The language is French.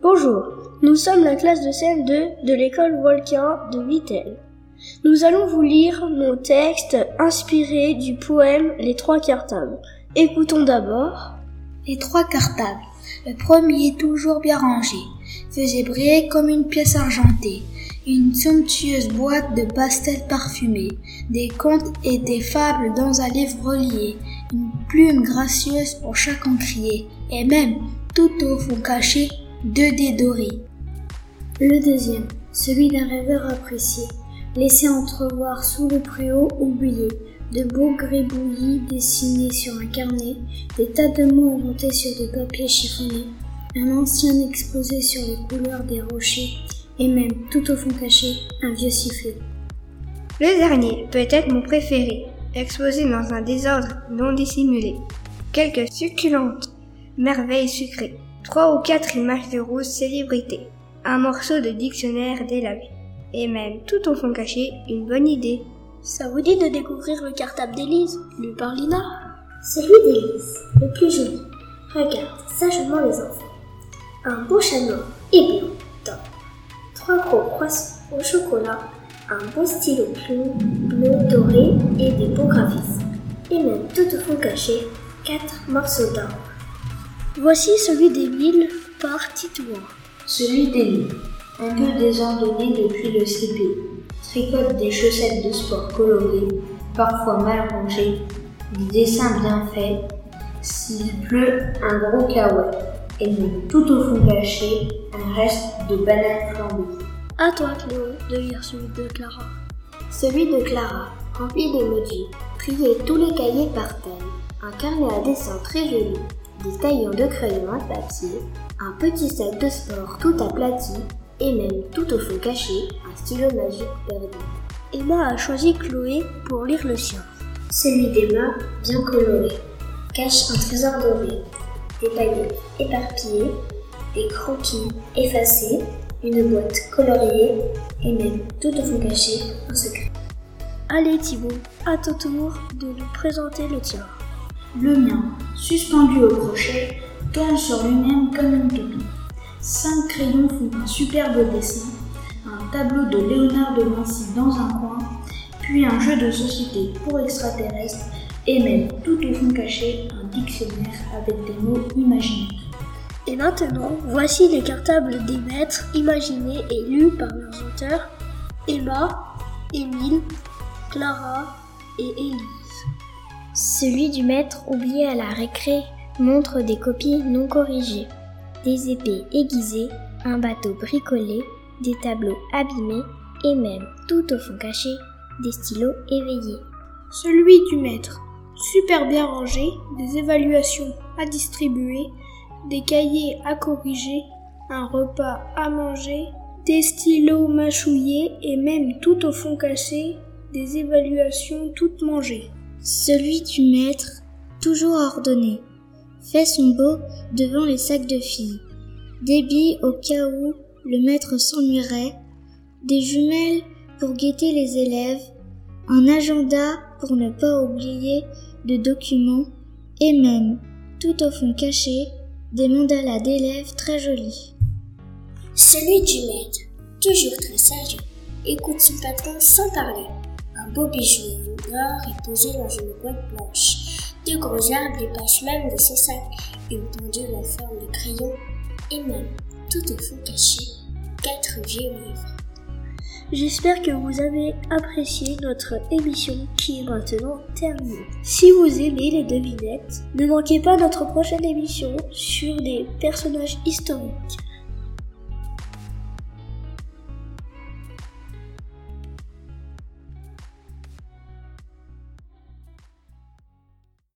Bonjour, nous sommes la classe de CM2 de l'école Volcan de Vittel. Nous allons vous lire nos textes inspirés du poème Les Trois Cartables. Écoutons d'abord Les Trois Cartables. Le premier, toujours bien rangé, faisait briller comme une pièce argentée une somptueuse boîte de pastels parfumés, des contes et des fables dans un livre relié, une plume gracieuse pour chaque encrier, et même, tout au fond caché, deux dés dorés. Le deuxième, celui d'un rêveur apprécié, laissé entrevoir sous le préau oublié, de beaux gribouillis dessinés sur un carnet, des tas de mots inventés sur des papiers chiffonnés, un ancien exposé sur les couleurs des rochers, et même tout au fond caché, un vieux sifflet. Le dernier peut être mon préféré, exposé dans un désordre non dissimulé. Quelques succulentes merveilles sucrées, trois ou quatre images de roses célébrités, un morceau de dictionnaire délavé, et même tout au fond caché, une bonne idée. Ça vous dit de découvrir le cartable d'Élise, lu par Lina Celui d'Élise, le plus joli. Regarde sagement les enfants. Un beau chat noir et blanc, top trois gros croissants au chocolat, un beau stylo plume bleu doré et des beaux graphismes. Et même tout au fond caché, quatre morceaux d'or. Voici celui d'Émile par Titouan. Celui d'Émile, un peu désordonné depuis le CP, tricote des chaussettes de sport colorées, parfois mal rangées, des dessins bien faits, s'il pleut, un gros kawaii, et même tout au fond caché, un reste de bananes flambées. À toi, Cléo, de lire celui de Clara. Celui de Clara, rempli d'emojis, trier tous les cahiers par thème, un carnet à dessin très joli, des taillons de crayons à papier, un petit sac de sport tout aplati, et même tout au fond caché, un stylo magique perdu. Emma a choisi Chloé pour lire le sien. Celui d'Emma, bien coloré, cache un trésor doré, des paillettes éparpillées, des croquis effacés, une boîte coloriée et même tout au fond caché un secret. Allez Thibaut, à ton tour de nous présenter le tien. Le mien, suspendu au crochet, tourne sur lui-même comme une toupie. Cinq crayons font un superbe dessin, un tableau de Léonard de Vinci dans un coin, puis un jeu de société pour extraterrestres et même tout au fond caché un dictionnaire avec des mots imaginaires. Et maintenant, voici les cartables des maîtres imaginés et lus par leurs auteurs Emma, Émile, Clara et Élise. Celui du maître oublié à la récré montre des copies non corrigées, des épées aiguisées, un bateau bricolé, des tableaux abîmés et même, tout au fond caché, des stylos éveillés. Celui du maître, super bien rangé, des évaluations à distribuer, des cahiers à corriger, un repas à manger, des stylos mâchouillés et même tout au fond caché, des évaluations toutes mangées. Celui du maître, toujours ordonné, fait son beau devant les sacs de filles, billes au cas où le maître s'ennuierait, des jumelles pour guetter les élèves, un agenda pour ne pas oublier de documents et même, tout au fond caché, des mandalas d'élèves très jolis. Celui du maître, toujours très sage, écoute son patron sans parler. Un beau bijou noir est posé dans une boîte blanche. Deux gros arbres dépassent même de son sac, une pendule en forme de crayon, et même, tout au fond caché, quatre vieux livres. J'espère que vous avez apprécié notre émission qui est maintenant terminée. Si vous aimez les devinettes, ne manquez pas notre prochaine émission sur les personnages historiques.